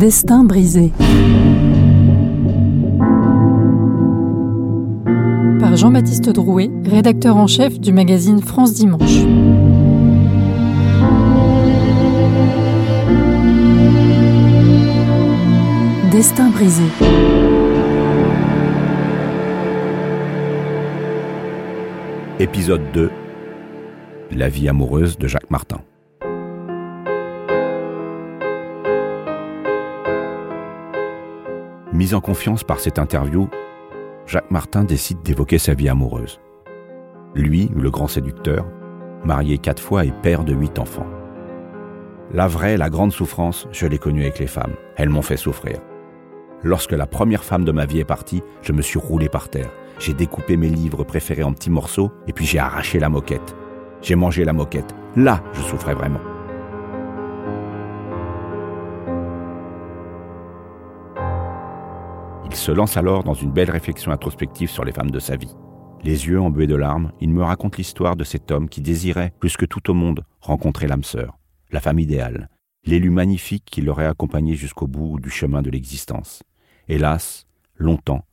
Destin brisé. Par Jean-Baptiste Drouet, rédacteur en chef du magazine France Dimanche. Destin brisé. Épisode 2 La vie amoureuse de Jacques Martin. Mis en confiance par cette interview, Jacques Martin décide d'évoquer sa vie amoureuse. Lui, le grand séducteur, marié quatre fois et père de huit enfants. La vraie, la grande souffrance, je l'ai connue avec les femmes. Elles m'ont fait souffrir. Lorsque la première femme de ma vie est partie, je me suis roulé par terre. J'ai découpé mes livres préférés en petits morceaux et puis j'ai arraché la moquette. J'ai mangé la moquette. Là, je souffrais vraiment. Il se lance alors dans une belle réflexion introspective sur les femmes de sa vie. Les yeux embués de larmes, il me raconte l'histoire de cet homme qui désirait, plus que tout au monde, rencontrer l'âme sœur, la femme idéale, l'élu magnifique qui l'aurait accompagné jusqu'au bout du chemin de l'existence. Hélas, longtemps,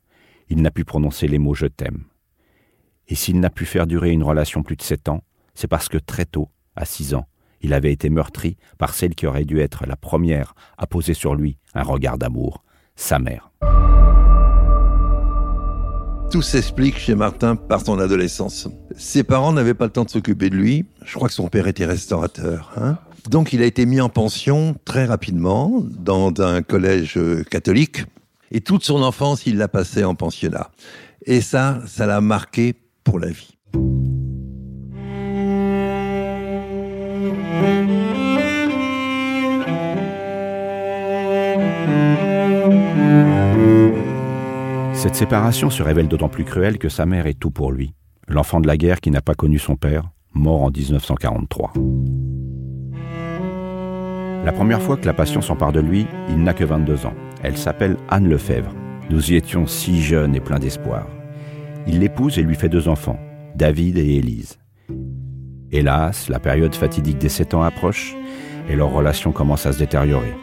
il n'a pu prononcer les mots je t'aime. Et s'il n'a pu faire durer une relation plus de sept ans, c'est parce que très tôt, à six ans, il avait été meurtri par celle qui aurait dû être la première à poser sur lui un regard d'amour, sa mère. Tout s'explique chez Martin par son adolescence. Ses parents n'avaient pas le temps de s'occuper de lui. Je crois que son père était restaurateur. Hein Donc il a été mis en pension très rapidement dans un collège euh, catholique. Et toute son enfance, il l'a passé en pensionnat. Et ça, ça l'a marqué pour la vie. Cette séparation se révèle d'autant plus cruelle que sa mère est tout pour lui, l'enfant de la guerre qui n'a pas connu son père, mort en 1943. La première fois que la passion s'empare de lui, il n'a que 22 ans. Elle s'appelle Anne Lefebvre. Nous y étions si jeunes et pleins d'espoir. Il l'épouse et lui fait deux enfants, David et Élise. Hélas, la période fatidique des 7 ans approche et leur relation commence à se détériorer.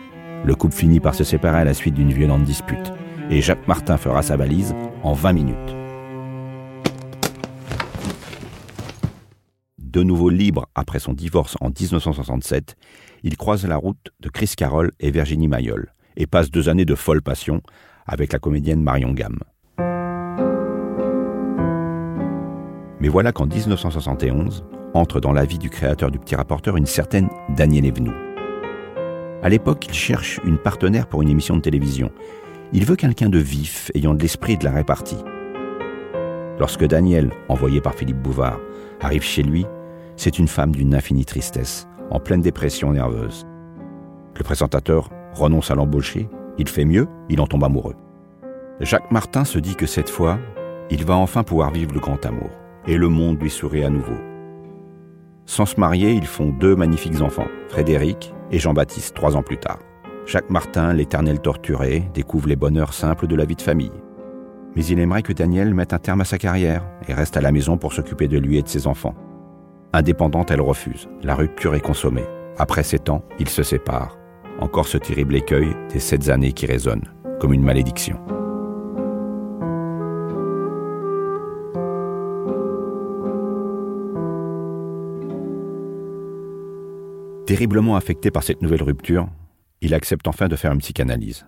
Le couple finit par se séparer à la suite d'une violente dispute et Jacques Martin fera sa valise en 20 minutes. De nouveau libre après son divorce en 1967, il croise la route de Chris Carroll et Virginie Mayol et passe deux années de folle passion avec la comédienne Marion Gamme. Mais voilà qu'en 1971 entre dans la vie du créateur du Petit Rapporteur une certaine Danielle Evenou. À l'époque, il cherche une partenaire pour une émission de télévision. Il veut quelqu'un de vif, ayant de l'esprit de la répartie. Lorsque Daniel, envoyé par Philippe Bouvard, arrive chez lui, c'est une femme d'une infinie tristesse, en pleine dépression nerveuse. Le présentateur renonce à l'embaucher, il fait mieux, il en tombe amoureux. Jacques Martin se dit que cette fois, il va enfin pouvoir vivre le grand amour, et le monde lui sourit à nouveau. Sans se marier, ils font deux magnifiques enfants, Frédéric et Jean-Baptiste, trois ans plus tard. Jacques Martin, l'éternel torturé, découvre les bonheurs simples de la vie de famille. Mais il aimerait que Daniel mette un terme à sa carrière et reste à la maison pour s'occuper de lui et de ses enfants. Indépendante, elle refuse. La rupture est consommée. Après sept ans, ils se séparent. Encore ce terrible écueil des sept années qui résonnent, comme une malédiction. Terriblement affecté par cette nouvelle rupture, il accepte enfin de faire une psychanalyse.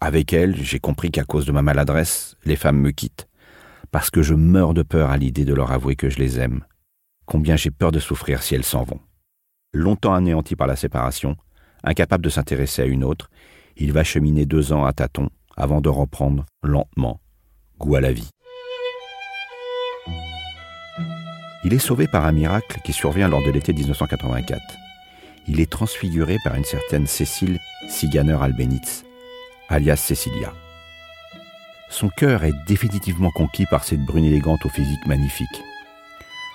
Avec elle, j'ai compris qu'à cause de ma maladresse, les femmes me quittent, parce que je meurs de peur à l'idée de leur avouer que je les aime. Combien j'ai peur de souffrir si elles s'en vont. Longtemps anéanti par la séparation, incapable de s'intéresser à une autre, il va cheminer deux ans à tâtons avant de reprendre lentement goût à la vie. Il est sauvé par un miracle qui survient lors de l'été 1984. Il est transfiguré par une certaine Cécile Siganer-Albenitz, alias Cecilia. Son cœur est définitivement conquis par cette brune élégante au physique magnifique.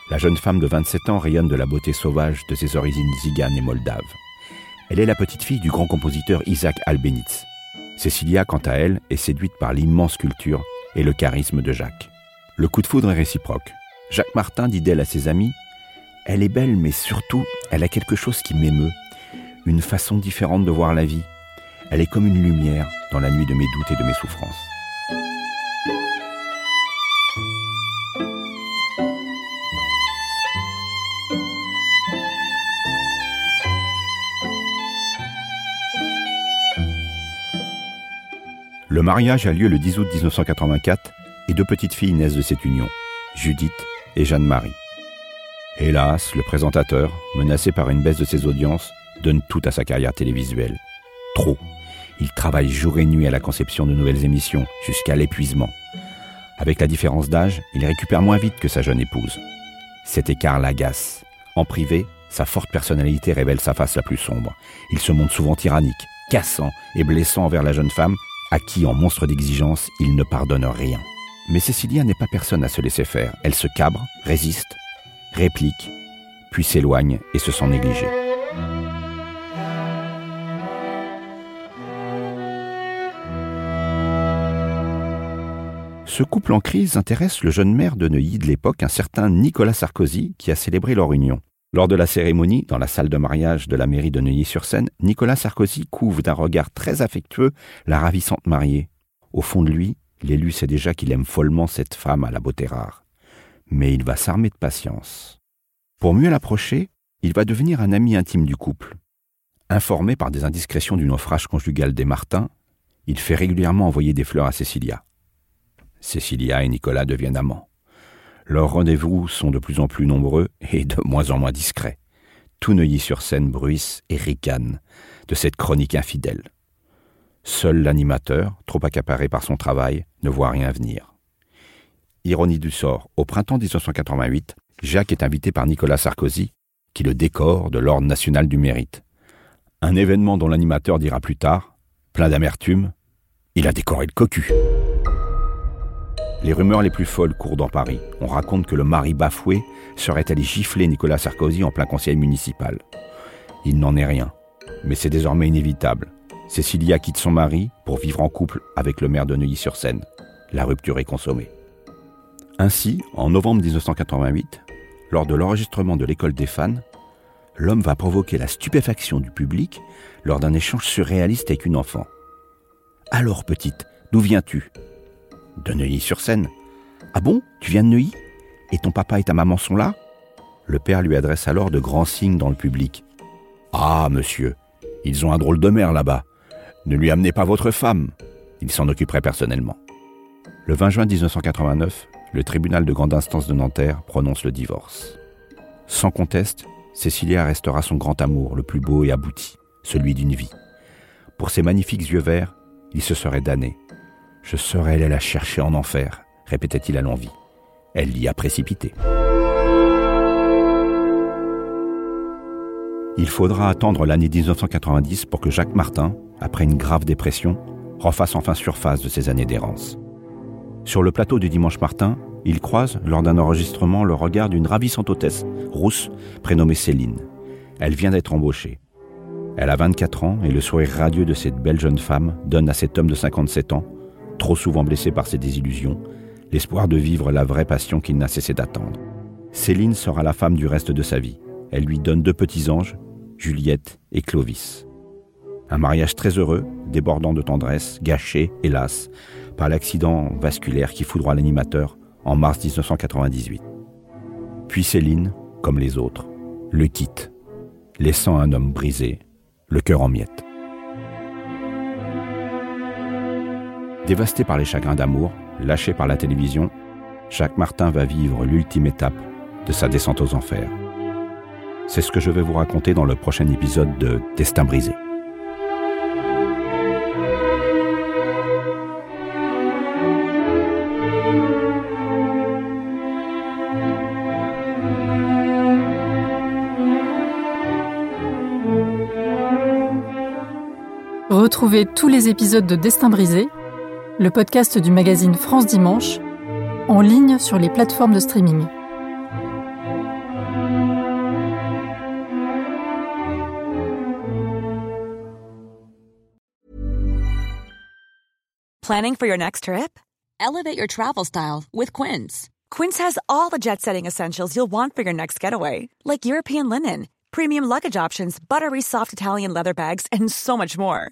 La jeune femme de 27 ans rayonne de la beauté sauvage de ses origines ziganes et moldaves. Elle est la petite fille du grand compositeur Isaac Albenitz. Cecilia, quant à elle, est séduite par l'immense culture et le charisme de Jacques. Le coup de foudre est réciproque. Jacques Martin dit d'elle à ses amis Elle est belle, mais surtout, elle a quelque chose qui m'émeut, une façon différente de voir la vie. Elle est comme une lumière dans la nuit de mes doutes et de mes souffrances. Le mariage a lieu le 10 août 1984 et deux petites filles naissent de cette union, Judith et Jeanne-Marie. Hélas, le présentateur, menacé par une baisse de ses audiences, donne tout à sa carrière télévisuelle. Trop. Il travaille jour et nuit à la conception de nouvelles émissions, jusqu'à l'épuisement. Avec la différence d'âge, il récupère moins vite que sa jeune épouse. Cet écart l'agace. En privé, sa forte personnalité révèle sa face la plus sombre. Il se montre souvent tyrannique, cassant et blessant envers la jeune femme, à qui, en monstre d'exigence, il ne pardonne rien. Mais Cécilia n'est pas personne à se laisser faire. Elle se cabre, résiste, réplique, puis s'éloigne et se sent négligée. Ce couple en crise intéresse le jeune maire de Neuilly de l'époque, un certain Nicolas Sarkozy, qui a célébré leur union. Lors de la cérémonie, dans la salle de mariage de la mairie de Neuilly-sur-Seine, Nicolas Sarkozy couvre d'un regard très affectueux la ravissante mariée. Au fond de lui, l'élu sait déjà qu'il aime follement cette femme à la beauté rare. Mais il va s'armer de patience. Pour mieux l'approcher, il va devenir un ami intime du couple. Informé par des indiscrétions du naufrage conjugal des Martins, il fait régulièrement envoyer des fleurs à Cécilia. Cécilia et Nicolas deviennent amants. Leurs rendez-vous sont de plus en plus nombreux et de moins en moins discrets. Tout Neuilly-sur-Seine bruisse et ricane de cette chronique infidèle. Seul l'animateur, trop accaparé par son travail, ne voit rien venir. Ironie du sort, au printemps 1988, Jacques est invité par Nicolas Sarkozy, qui le décore de l'Ordre national du mérite. Un événement dont l'animateur dira plus tard, plein d'amertume, il a décoré le cocu. Les rumeurs les plus folles courent dans Paris. On raconte que le mari bafoué serait allé gifler Nicolas Sarkozy en plein conseil municipal. Il n'en est rien. Mais c'est désormais inévitable. Cécilia quitte son mari pour vivre en couple avec le maire de Neuilly-sur-Seine. La rupture est consommée. Ainsi, en novembre 1988, lors de l'enregistrement de l'école des fans, l'homme va provoquer la stupéfaction du public lors d'un échange surréaliste avec une enfant. Alors, petite, d'où viens-tu? De Neuilly-sur-Seine. Ah bon? Tu viens de Neuilly? Et ton papa et ta maman sont là? Le père lui adresse alors de grands signes dans le public. Ah, monsieur, ils ont un drôle de mère là-bas. Ne lui amenez pas votre femme. Il s'en occuperait personnellement. Le 20 juin 1989, le tribunal de grande instance de Nanterre prononce le divorce. Sans conteste, Cécilia restera son grand amour, le plus beau et abouti, celui d'une vie. Pour ses magnifiques yeux verts, il se serait damné. Je serais allé la chercher en enfer, répétait-il à l'envie. Elle l'y a précipité. Il faudra attendre l'année 1990 pour que Jacques Martin, après une grave dépression, refasse enfin surface de ses années d'errance. Sur le plateau du Dimanche Martin, il croise, lors d'un enregistrement, le regard d'une ravissante hôtesse, rousse, prénommée Céline. Elle vient d'être embauchée. Elle a 24 ans et le sourire radieux de cette belle jeune femme donne à cet homme de 57 ans trop souvent blessé par ses désillusions, l'espoir de vivre la vraie passion qu'il n'a cessé d'attendre. Céline sera la femme du reste de sa vie. Elle lui donne deux petits anges, Juliette et Clovis. Un mariage très heureux, débordant de tendresse, gâché, hélas, par l'accident vasculaire qui foudroie l'animateur en mars 1998. Puis Céline, comme les autres, le quitte, laissant un homme brisé, le cœur en miettes. Dévasté par les chagrins d'amour, lâché par la télévision, Jacques Martin va vivre l'ultime étape de sa descente aux enfers. C'est ce que je vais vous raconter dans le prochain épisode de Destin brisé. Retrouvez tous les épisodes de Destin brisé, le podcast du magazine France Dimanche, en ligne sur les plateformes de streaming. Planning for your next trip? Elevate your travel style with Quince. Quince has all the jet setting essentials you'll want for your next getaway, like European linen, premium luggage options, buttery soft Italian leather bags, and so much more.